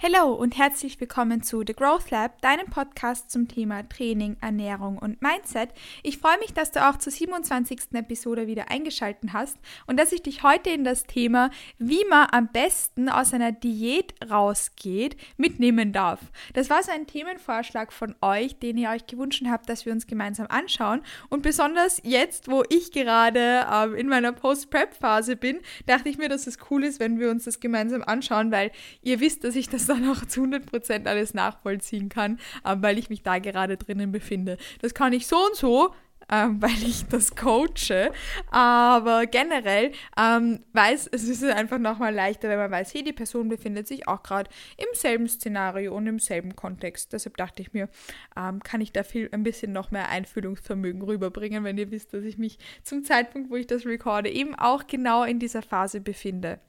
Hallo und herzlich willkommen zu The Growth Lab, deinem Podcast zum Thema Training, Ernährung und Mindset. Ich freue mich, dass du auch zur 27. Episode wieder eingeschaltet hast und dass ich dich heute in das Thema, wie man am besten aus einer Diät rausgeht, mitnehmen darf. Das war so ein Themenvorschlag von euch, den ihr euch gewünscht habt, dass wir uns gemeinsam anschauen. Und besonders jetzt, wo ich gerade ähm, in meiner Post-Prep-Phase bin, dachte ich mir, dass es cool ist, wenn wir uns das gemeinsam anschauen, weil ihr wisst, dass ich das dann auch zu 100% alles nachvollziehen kann, äh, weil ich mich da gerade drinnen befinde. Das kann ich so und so, ähm, weil ich das coache. Aber generell ähm, weiß, es ist einfach nochmal leichter, wenn man weiß, hey, die Person befindet sich auch gerade im selben Szenario und im selben Kontext. Deshalb dachte ich mir, ähm, kann ich da viel ein bisschen noch mehr Einfühlungsvermögen rüberbringen, wenn ihr wisst, dass ich mich zum Zeitpunkt, wo ich das recorde, eben auch genau in dieser Phase befinde.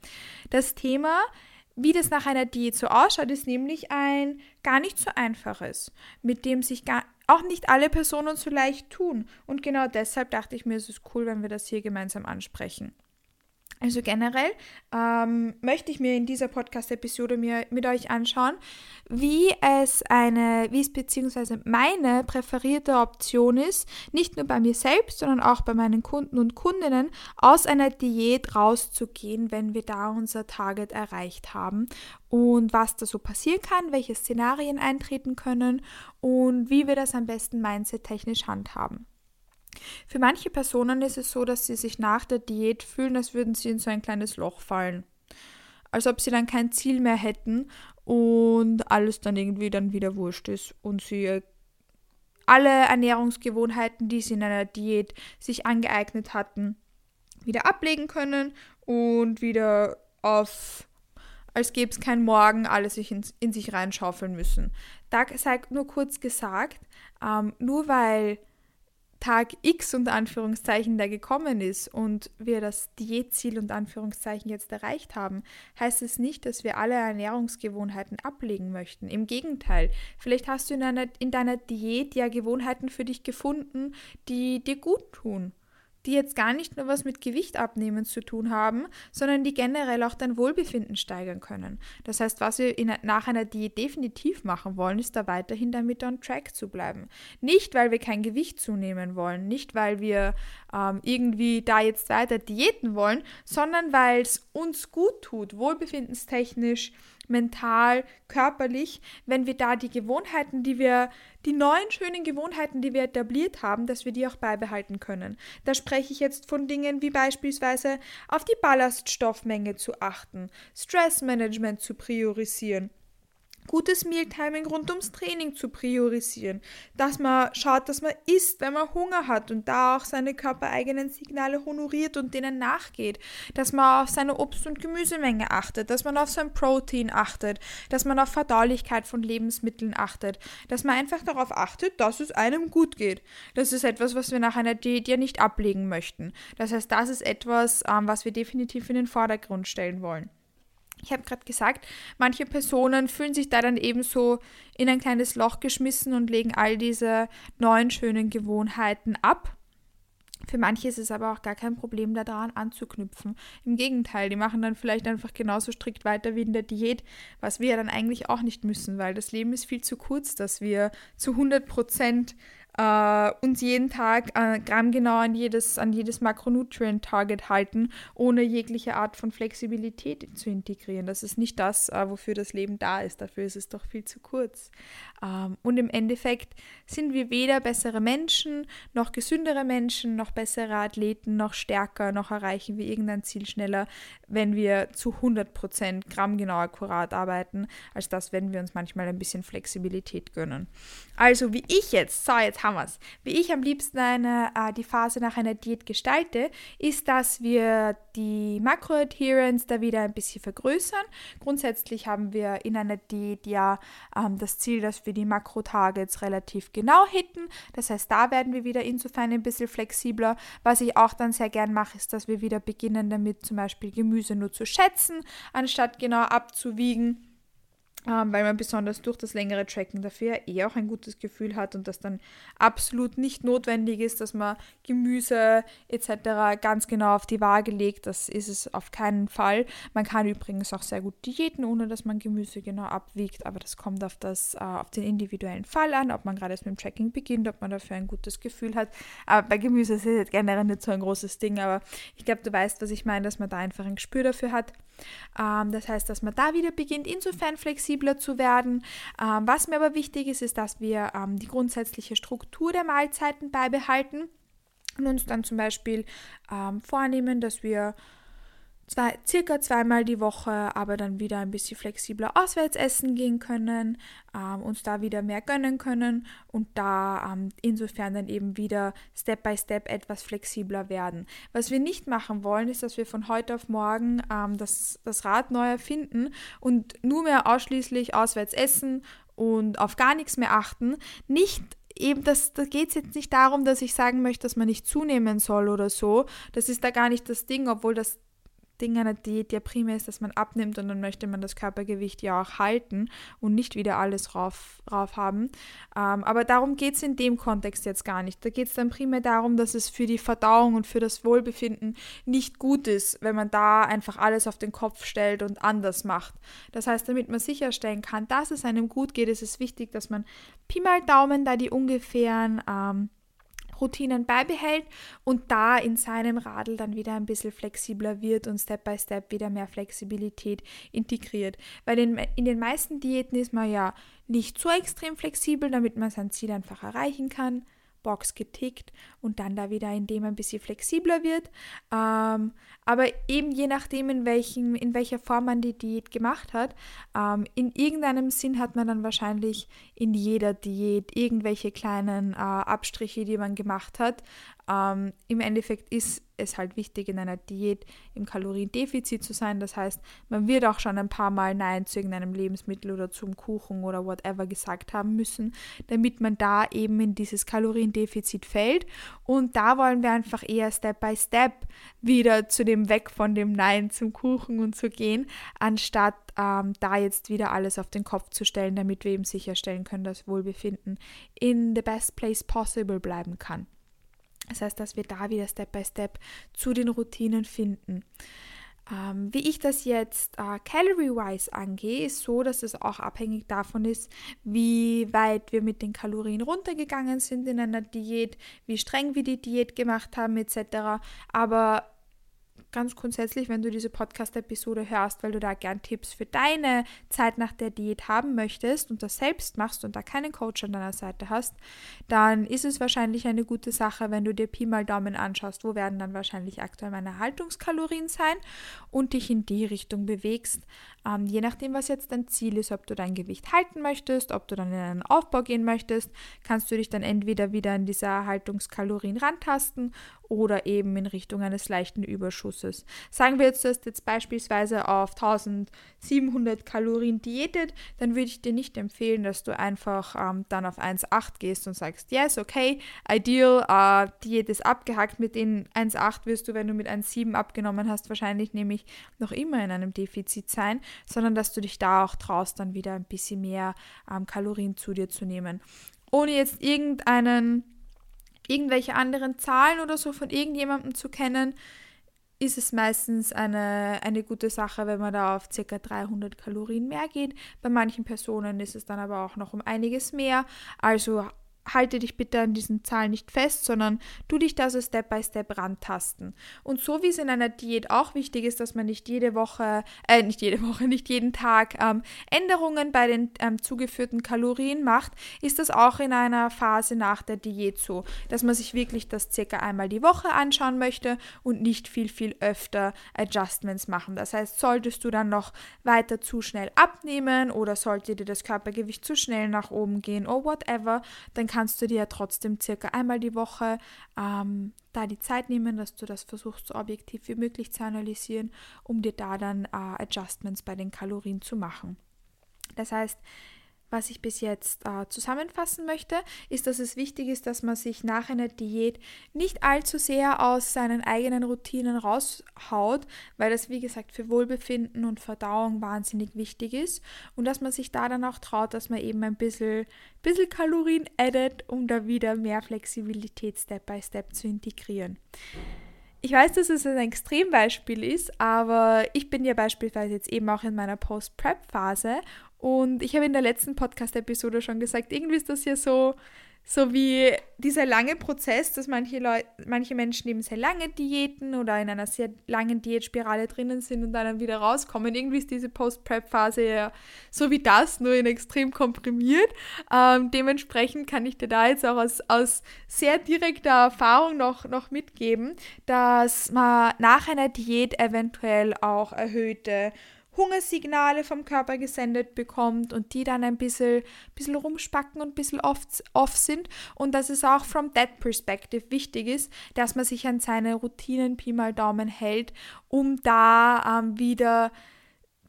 Das Thema wie das nach einer Diät so ausschaut, ist nämlich ein gar nicht so einfaches, mit dem sich gar, auch nicht alle Personen so leicht tun. Und genau deshalb dachte ich mir, es ist cool, wenn wir das hier gemeinsam ansprechen. Also generell ähm, möchte ich mir in dieser Podcast-Episode mit euch anschauen, wie es eine, wie es beziehungsweise meine präferierte Option ist, nicht nur bei mir selbst, sondern auch bei meinen Kunden und Kundinnen, aus einer Diät rauszugehen, wenn wir da unser Target erreicht haben und was da so passieren kann, welche Szenarien eintreten können und wie wir das am besten mindset-technisch handhaben. Für manche Personen ist es so, dass sie sich nach der Diät fühlen, als würden sie in so ein kleines Loch fallen. Als ob sie dann kein Ziel mehr hätten und alles dann irgendwie dann wieder wurscht ist und sie alle Ernährungsgewohnheiten, die sie in einer Diät sich angeeignet hatten, wieder ablegen können und wieder auf, als gäbe es kein Morgen, alles sich in, in sich reinschaufeln müssen. Da sei nur kurz gesagt, ähm, nur weil Tag X unter Anführungszeichen, der gekommen ist und wir das Diätziel unter Anführungszeichen jetzt erreicht haben, heißt es nicht, dass wir alle Ernährungsgewohnheiten ablegen möchten. Im Gegenteil, vielleicht hast du in, einer, in deiner Diät ja Gewohnheiten für dich gefunden, die dir gut tun die jetzt gar nicht nur was mit Gewicht abnehmen zu tun haben, sondern die generell auch dein Wohlbefinden steigern können. Das heißt, was wir in, nach einer Diät definitiv machen wollen, ist da weiterhin damit on track zu bleiben. Nicht, weil wir kein Gewicht zunehmen wollen, nicht, weil wir ähm, irgendwie da jetzt weiter diäten wollen, sondern weil es uns gut tut, wohlbefindенstechnisch, mental, körperlich, wenn wir da die Gewohnheiten, die wir, die neuen schönen Gewohnheiten, die wir etabliert haben, dass wir die auch beibehalten können. Da spreche ich jetzt von Dingen wie beispielsweise auf die Ballaststoffmenge zu achten, Stressmanagement zu priorisieren, gutes Mealtiming rund ums Training zu priorisieren, dass man schaut, dass man isst, wenn man Hunger hat und da auch seine körpereigenen Signale honoriert und denen nachgeht, dass man auf seine Obst- und Gemüsemenge achtet, dass man auf sein Protein achtet, dass man auf Verdaulichkeit von Lebensmitteln achtet, dass man einfach darauf achtet, dass es einem gut geht. Das ist etwas, was wir nach einer Diät ja nicht ablegen möchten. Das heißt, das ist etwas, ähm, was wir definitiv in den Vordergrund stellen wollen. Ich habe gerade gesagt, manche Personen fühlen sich da dann eben so in ein kleines Loch geschmissen und legen all diese neuen schönen Gewohnheiten ab. Für manche ist es aber auch gar kein Problem, daran anzuknüpfen. Im Gegenteil, die machen dann vielleicht einfach genauso strikt weiter wie in der Diät, was wir ja dann eigentlich auch nicht müssen, weil das Leben ist viel zu kurz, dass wir zu 100 Prozent äh, uns jeden Tag äh, grammgenau an jedes, an jedes Makronutrient-Target halten, ohne jegliche Art von Flexibilität zu integrieren. Das ist nicht das, äh, wofür das Leben da ist. Dafür ist es doch viel zu kurz. Ähm, und im Endeffekt sind wir weder bessere Menschen, noch gesündere Menschen, noch bessere Athleten, noch stärker, noch erreichen wir irgendein Ziel schneller, wenn wir zu 100% grammgenau akkurat arbeiten, als das, wenn wir uns manchmal ein bisschen Flexibilität gönnen. Also wie ich jetzt, so jetzt haben wir es, wie ich am liebsten eine, äh, die Phase nach einer Diät gestalte, ist, dass wir die Makroadherence da wieder ein bisschen vergrößern. Grundsätzlich haben wir in einer Diät ja ähm, das Ziel, dass wir die Makro-Targets relativ genau hitten. Das heißt, da werden wir wieder insofern ein bisschen flexibler. Was ich auch dann sehr gern mache, ist, dass wir wieder beginnen damit zum Beispiel Gemüse nur zu schätzen, anstatt genau abzuwiegen ähm, weil man besonders durch das längere Tracken dafür eh auch ein gutes Gefühl hat und das dann absolut nicht notwendig ist, dass man Gemüse etc. ganz genau auf die Waage legt. Das ist es auf keinen Fall. Man kann übrigens auch sehr gut diäten, ohne dass man Gemüse genau abwiegt, aber das kommt auf, das, äh, auf den individuellen Fall an, ob man gerade erst mit dem Tracking beginnt, ob man dafür ein gutes Gefühl hat. Aber bei Gemüse ist es generell nicht so ein großes Ding, aber ich glaube, du weißt, was ich meine, dass man da einfach ein Gespür dafür hat. Ähm, das heißt, dass man da wieder beginnt, insofern flexibler zu werden. Ähm, was mir aber wichtig ist, ist, dass wir ähm, die grundsätzliche Struktur der Mahlzeiten beibehalten und uns dann zum Beispiel vornehmen, dass wir zwei, circa zweimal die Woche, aber dann wieder ein bisschen flexibler auswärts essen gehen können, ähm, uns da wieder mehr gönnen können und da ähm, insofern dann eben wieder Step by Step etwas flexibler werden. Was wir nicht machen wollen, ist, dass wir von heute auf morgen ähm, das, das Rad neu erfinden und nur mehr ausschließlich auswärts essen und auf gar nichts mehr achten. Nicht eben, das, da geht es jetzt nicht darum, dass ich sagen möchte, dass man nicht zunehmen soll oder so. Das ist da gar nicht das Ding, obwohl das Ding einer Diät ja primär ist, dass man abnimmt und dann möchte man das Körpergewicht ja auch halten und nicht wieder alles rauf, rauf haben. Ähm, aber darum geht es in dem Kontext jetzt gar nicht. Da geht es dann primär darum, dass es für die Verdauung und für das Wohlbefinden nicht gut ist, wenn man da einfach alles auf den Kopf stellt und anders macht. Das heißt, damit man sicherstellen kann, dass es einem gut geht, ist es wichtig, dass man Pi mal Daumen da die ungefähren ähm, Routinen beibehält und da in seinem Radl dann wieder ein bisschen flexibler wird und Step by Step wieder mehr Flexibilität integriert. Weil in, in den meisten Diäten ist man ja nicht so extrem flexibel, damit man sein Ziel einfach erreichen kann. Box getickt und dann da wieder, indem ein bisschen flexibler wird. Ähm, aber eben je nachdem, in, welchem, in welcher Form man die Diät gemacht hat, ähm, in irgendeinem Sinn hat man dann wahrscheinlich in jeder Diät irgendwelche kleinen äh, Abstriche, die man gemacht hat. Ähm, Im Endeffekt ist es halt wichtig, in einer Diät im Kaloriendefizit zu sein. Das heißt, man wird auch schon ein paar Mal Nein zu irgendeinem Lebensmittel oder zum Kuchen oder whatever gesagt haben müssen, damit man da eben in dieses Kaloriendefizit fällt. Und da wollen wir einfach eher Step by Step wieder zu dem Weg von dem Nein zum Kuchen und zu gehen, anstatt ähm, da jetzt wieder alles auf den Kopf zu stellen, damit wir eben sicherstellen können, dass Wohlbefinden in the best place possible bleiben kann. Das heißt, dass wir da wieder Step by Step zu den Routinen finden. Ähm, wie ich das jetzt äh, calorie-wise angehe, ist so, dass es auch abhängig davon ist, wie weit wir mit den Kalorien runtergegangen sind in einer Diät, wie streng wir die Diät gemacht haben etc. Aber ganz grundsätzlich, wenn du diese Podcast-Episode hörst, weil du da gern Tipps für deine Zeit nach der Diät haben möchtest und das selbst machst und da keinen Coach an deiner Seite hast, dann ist es wahrscheinlich eine gute Sache, wenn du dir Pi mal Daumen anschaust, wo werden dann wahrscheinlich aktuell meine Haltungskalorien sein und dich in die Richtung bewegst. Ähm, je nachdem, was jetzt dein Ziel ist, ob du dein Gewicht halten möchtest, ob du dann in einen Aufbau gehen möchtest, kannst du dich dann entweder wieder an diese Haltungskalorien rantasten oder eben in Richtung eines leichten Überschusses. Sagen wir jetzt, du hast jetzt beispielsweise auf 1700 Kalorien diätet, dann würde ich dir nicht empfehlen, dass du einfach ähm, dann auf 1,8 gehst und sagst, yes, okay, ideal, äh, Diät ist abgehackt. Mit den 1,8 wirst du, wenn du mit 1,7 abgenommen hast, wahrscheinlich nämlich noch immer in einem Defizit sein, sondern dass du dich da auch traust, dann wieder ein bisschen mehr ähm, Kalorien zu dir zu nehmen. Ohne jetzt irgendeinen irgendwelche anderen Zahlen oder so von irgendjemandem zu kennen, ist es meistens eine, eine gute Sache, wenn man da auf ca. 300 Kalorien mehr geht. Bei manchen Personen ist es dann aber auch noch um einiges mehr. Also halte dich bitte an diesen Zahlen nicht fest, sondern tu dich da so Step by Step rantasten. Und so wie es in einer Diät auch wichtig ist, dass man nicht jede Woche, äh, nicht jede Woche, nicht jeden Tag ähm, Änderungen bei den ähm, zugeführten Kalorien macht, ist das auch in einer Phase nach der Diät so, dass man sich wirklich das circa einmal die Woche anschauen möchte und nicht viel, viel öfter Adjustments machen. Das heißt, solltest du dann noch weiter zu schnell abnehmen oder sollte dir das Körpergewicht zu schnell nach oben gehen oder whatever, dann kannst du dir ja trotzdem circa einmal die Woche ähm, da die Zeit nehmen, dass du das versuchst, so objektiv wie möglich zu analysieren, um dir da dann äh, Adjustments bei den Kalorien zu machen. Das heißt, was ich bis jetzt äh, zusammenfassen möchte, ist, dass es wichtig ist, dass man sich nach einer Diät nicht allzu sehr aus seinen eigenen Routinen raushaut, weil das, wie gesagt, für Wohlbefinden und Verdauung wahnsinnig wichtig ist und dass man sich da dann auch traut, dass man eben ein bisschen, bisschen Kalorien addet, um da wieder mehr Flexibilität Step by Step zu integrieren. Ich weiß, dass es ein Extrembeispiel ist, aber ich bin ja beispielsweise jetzt eben auch in meiner Post-Prep-Phase und ich habe in der letzten Podcast-Episode schon gesagt, irgendwie ist das ja so, so wie dieser lange Prozess, dass manche Leute, manche Menschen eben sehr lange Diäten oder in einer sehr langen Diätspirale drinnen sind und dann wieder rauskommen. Irgendwie ist diese Post-Prep-Phase ja so wie das, nur in extrem komprimiert. Ähm, dementsprechend kann ich dir da jetzt auch aus, aus sehr direkter Erfahrung noch, noch mitgeben, dass man nach einer Diät eventuell auch erhöhte Hungersignale vom Körper gesendet bekommt und die dann ein bisschen, bisschen rumspacken und ein bisschen off, off sind. Und dass es auch from that perspective wichtig ist, dass man sich an seine Routinen Pi mal Daumen hält, um da ähm, wieder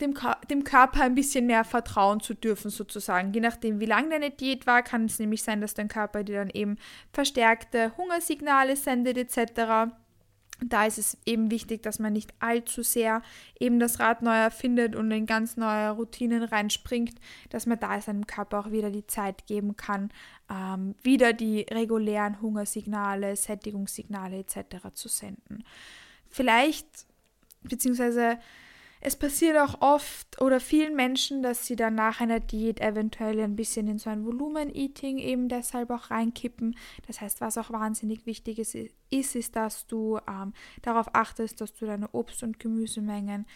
dem, dem Körper ein bisschen mehr vertrauen zu dürfen, sozusagen. Je nachdem, wie lang deine Diät war, kann es nämlich sein, dass dein Körper dir dann eben verstärkte Hungersignale sendet, etc da ist es eben wichtig, dass man nicht allzu sehr eben das Rad neu erfindet und in ganz neue Routinen reinspringt, dass man da seinem Körper auch wieder die Zeit geben kann, ähm, wieder die regulären Hungersignale, Sättigungssignale etc. zu senden. Vielleicht, beziehungsweise es passiert auch oft oder vielen Menschen, dass sie dann nach einer Diät eventuell ein bisschen in so ein Volumen-Eating eben deshalb auch reinkippen. Das heißt, was auch wahnsinnig wichtig ist, ist, ist dass du ähm, darauf achtest, dass du deine Obst- und Gemüsemengen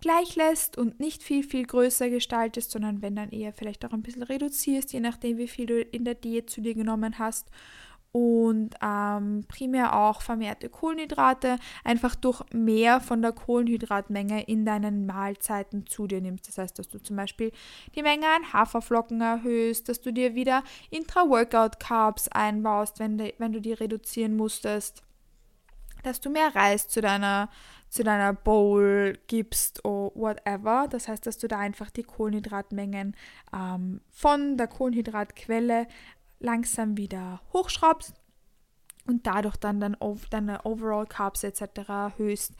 gleich lässt und nicht viel, viel größer gestaltest, sondern wenn dann eher vielleicht auch ein bisschen reduzierst, je nachdem, wie viel du in der Diät zu dir genommen hast und ähm, primär auch vermehrte Kohlenhydrate, einfach durch mehr von der Kohlenhydratmenge in deinen Mahlzeiten zu dir nimmst. Das heißt, dass du zum Beispiel die Menge an Haferflocken erhöhst, dass du dir wieder Intra-Workout-Carbs einbaust, wenn, de, wenn du die reduzieren musstest, dass du mehr Reis zu deiner zu deiner Bowl gibst oder whatever. Das heißt, dass du da einfach die Kohlenhydratmengen ähm, von der Kohlenhydratquelle langsam wieder hochschraubst und dadurch dann, dann deine Overall Carbs etc. erhöhst.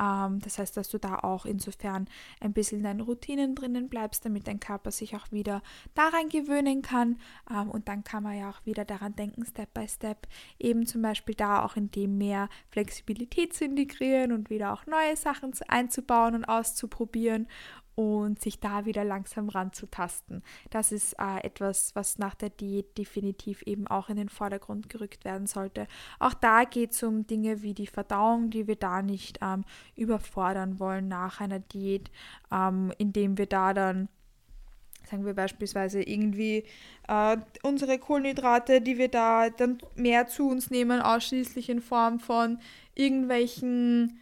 Ähm, das heißt, dass du da auch insofern ein bisschen in deinen Routinen drinnen bleibst, damit dein Körper sich auch wieder daran gewöhnen kann. Ähm, und dann kann man ja auch wieder daran denken, Step by Step, eben zum Beispiel da auch in dem mehr Flexibilität zu integrieren und wieder auch neue Sachen einzubauen und auszuprobieren und sich da wieder langsam ranzutasten. Das ist äh, etwas, was nach der Diät definitiv eben auch in den Vordergrund gerückt werden sollte. Auch da geht es um Dinge wie die Verdauung, die wir da nicht ähm, überfordern wollen nach einer Diät, ähm, indem wir da dann sagen wir beispielsweise irgendwie äh, unsere Kohlenhydrate, die wir da dann mehr zu uns nehmen, ausschließlich in Form von irgendwelchen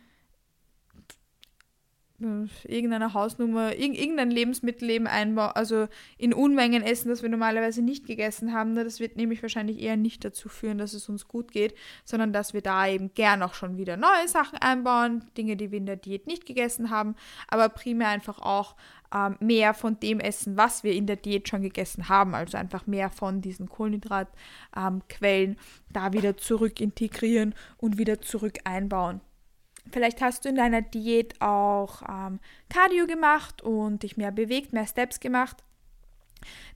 irgendeine Hausnummer, irgendein Lebensmittel eben einbauen, also in Unmengen essen, das wir normalerweise nicht gegessen haben. Ne? Das wird nämlich wahrscheinlich eher nicht dazu führen, dass es uns gut geht, sondern dass wir da eben gern auch schon wieder neue Sachen einbauen, Dinge, die wir in der Diät nicht gegessen haben, aber primär einfach auch ähm, mehr von dem essen, was wir in der Diät schon gegessen haben, also einfach mehr von diesen Kohlenhydratquellen ähm, da wieder zurück integrieren und wieder zurück einbauen. Vielleicht hast du in deiner Diät auch ähm, Cardio gemacht und dich mehr bewegt, mehr Steps gemacht.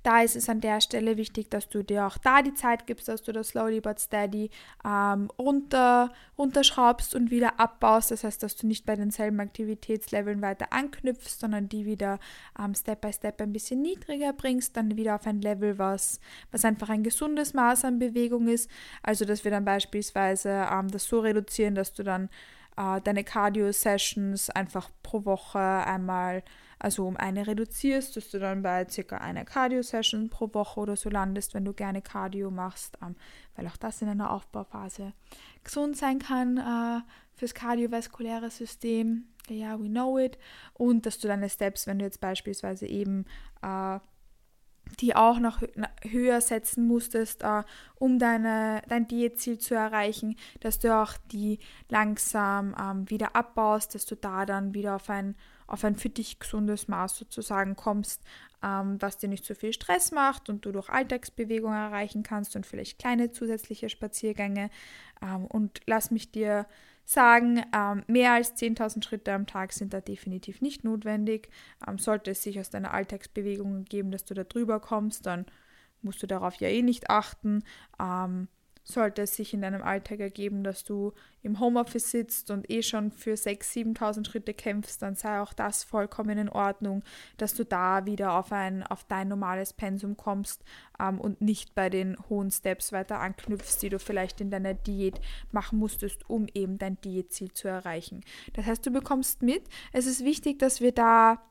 Da ist es an der Stelle wichtig, dass du dir auch da die Zeit gibst, dass du das slowly but steady ähm, runter, runterschraubst und wieder abbaust. Das heißt, dass du nicht bei denselben Aktivitätsleveln weiter anknüpfst, sondern die wieder ähm, Step by Step ein bisschen niedriger bringst, dann wieder auf ein Level, was, was einfach ein gesundes Maß an Bewegung ist. Also, dass wir dann beispielsweise ähm, das so reduzieren, dass du dann äh, deine Cardio-Sessions einfach pro Woche einmal, also um eine reduzierst, dass du dann bei circa einer Cardio-Session pro Woche oder so landest, wenn du gerne Cardio machst, ähm, weil auch das in einer Aufbauphase gesund sein kann äh, fürs kardiovaskuläre System. Ja, we know it. Und dass du deine Steps, wenn du jetzt beispielsweise eben äh, die auch noch höher setzen musstest, äh, um deine, dein Diätziel zu erreichen, dass du auch die langsam ähm, wieder abbaust, dass du da dann wieder auf ein, auf ein für dich gesundes Maß sozusagen kommst, ähm, was dir nicht so viel Stress macht und du durch Alltagsbewegung erreichen kannst und vielleicht kleine zusätzliche Spaziergänge. Ähm, und lass mich dir sagen, ähm, mehr als 10.000 Schritte am Tag sind da definitiv nicht notwendig. Ähm, sollte es sich aus deiner Alltagsbewegung ergeben, dass du da drüber kommst, dann musst du darauf ja eh nicht achten. Ähm, sollte es sich in deinem Alltag ergeben, dass du im Homeoffice sitzt und eh schon für 6.000, 7.000 Schritte kämpfst, dann sei auch das vollkommen in Ordnung, dass du da wieder auf, ein, auf dein normales Pensum kommst ähm, und nicht bei den hohen Steps weiter anknüpfst, die du vielleicht in deiner Diät machen musstest, um eben dein Diätziel zu erreichen. Das heißt, du bekommst mit, es ist wichtig, dass wir da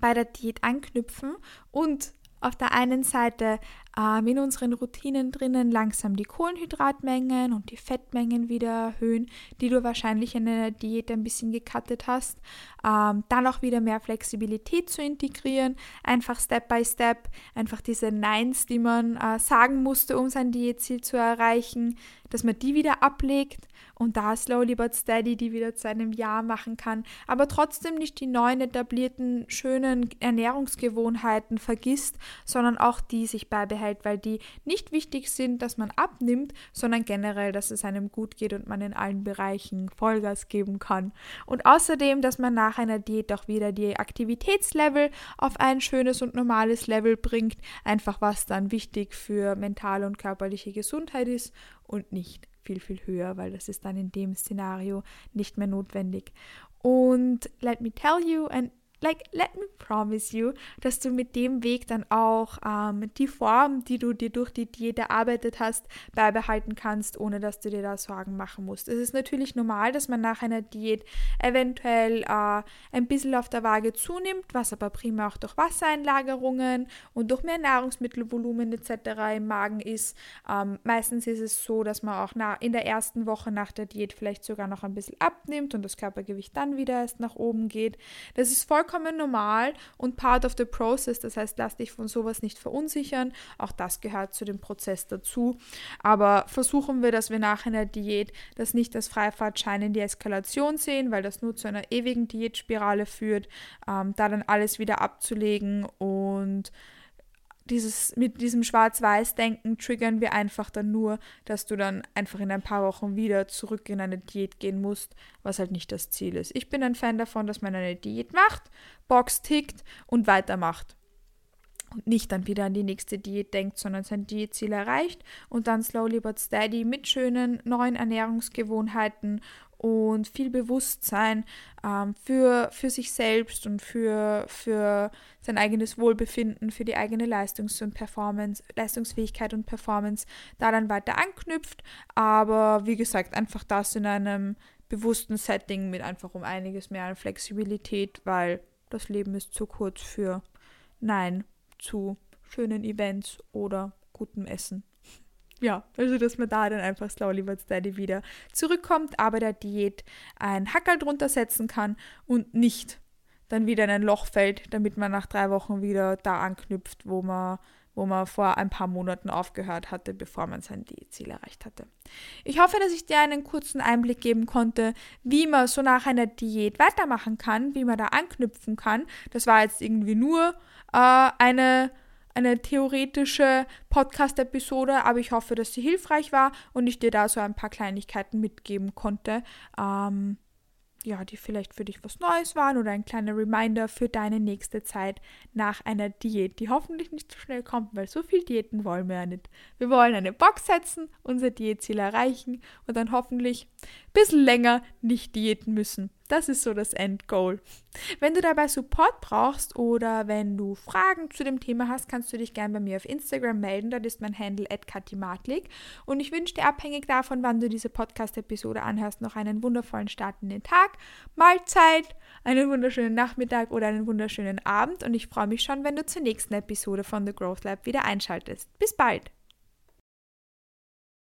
bei der Diät anknüpfen und auf der einen Seite ähm, in unseren Routinen drinnen langsam die Kohlenhydratmengen und die Fettmengen wieder erhöhen, die du wahrscheinlich in einer Diät ein bisschen gekattet hast. Ähm, dann auch wieder mehr Flexibilität zu integrieren, einfach Step by Step, einfach diese Neins, die man äh, sagen musste, um sein Diätziel zu erreichen, dass man die wieder ablegt und da slowly but steady die wieder zu einem Jahr machen kann, aber trotzdem nicht die neuen etablierten schönen Ernährungsgewohnheiten vergisst, sondern auch die sich beibehält, weil die nicht wichtig sind, dass man abnimmt, sondern generell, dass es einem gut geht und man in allen Bereichen Vollgas geben kann. Und außerdem, dass man nach einer Diät auch wieder die Aktivitätslevel auf ein schönes und normales Level bringt, einfach was dann wichtig für mentale und körperliche Gesundheit ist und nicht viel, viel höher, weil das ist dann in dem Szenario nicht mehr notwendig. Und let me tell you, and like, let me promise you, dass du mit dem Weg dann auch ähm, die Form, die du dir durch die Diät erarbeitet hast, beibehalten kannst, ohne dass du dir da Sorgen machen musst. Es ist natürlich normal, dass man nach einer Diät eventuell äh, ein bisschen auf der Waage zunimmt, was aber primär auch durch Wassereinlagerungen und durch mehr Nahrungsmittelvolumen etc. im Magen ist. Ähm, meistens ist es so, dass man auch in der ersten Woche nach der Diät vielleicht sogar noch ein bisschen abnimmt und das Körpergewicht dann wieder erst nach oben geht. Das ist vollkommen vollkommen normal und part of the process. Das heißt, lass dich von sowas nicht verunsichern. Auch das gehört zu dem Prozess dazu. Aber versuchen wir, dass wir nach einer Diät das nicht als Freifahrtschein in die Eskalation sehen, weil das nur zu einer ewigen Diätspirale führt, ähm, da dann alles wieder abzulegen und dieses, mit diesem Schwarz-Weiß-Denken triggern wir einfach dann nur, dass du dann einfach in ein paar Wochen wieder zurück in eine Diät gehen musst, was halt nicht das Ziel ist. Ich bin ein Fan davon, dass man eine Diät macht, Box tickt und weitermacht. Und nicht dann wieder an die nächste Diät denkt, sondern sein Diätziel erreicht und dann slowly but steady mit schönen neuen Ernährungsgewohnheiten und viel Bewusstsein ähm, für, für sich selbst und für, für sein eigenes Wohlbefinden, für die eigene Leistungs- und Performance, Leistungsfähigkeit und Performance da dann weiter anknüpft. Aber wie gesagt, einfach das in einem bewussten Setting mit einfach um einiges mehr an Flexibilität, weil das Leben ist zu kurz für Nein zu schönen Events oder gutem Essen ja, also dass man da dann einfach slowly but steady wieder zurückkommt, aber der Diät ein Hackerl drunter setzen kann und nicht dann wieder in ein Loch fällt, damit man nach drei Wochen wieder da anknüpft, wo man, wo man vor ein paar Monaten aufgehört hatte, bevor man sein Diätziel erreicht hatte. Ich hoffe, dass ich dir einen kurzen Einblick geben konnte, wie man so nach einer Diät weitermachen kann, wie man da anknüpfen kann. Das war jetzt irgendwie nur äh, eine eine theoretische Podcast-Episode, aber ich hoffe, dass sie hilfreich war und ich dir da so ein paar Kleinigkeiten mitgeben konnte. Ähm, ja, die vielleicht für dich was Neues waren oder ein kleiner Reminder für deine nächste Zeit nach einer Diät, die hoffentlich nicht so schnell kommt, weil so viel Diäten wollen wir ja nicht. Wir wollen eine Box setzen, unser Diätziel erreichen und dann hoffentlich ein bisschen länger nicht diäten müssen. Das ist so das Endgoal. Wenn du dabei Support brauchst oder wenn du Fragen zu dem Thema hast, kannst du dich gerne bei mir auf Instagram melden. Dort ist mein Handle @katimatlik und ich wünsche dir abhängig davon, wann du diese Podcast Episode anhörst, noch einen wundervollen Start in den Tag, Mahlzeit, einen wunderschönen Nachmittag oder einen wunderschönen Abend und ich freue mich schon, wenn du zur nächsten Episode von The Growth Lab wieder einschaltest. Bis bald.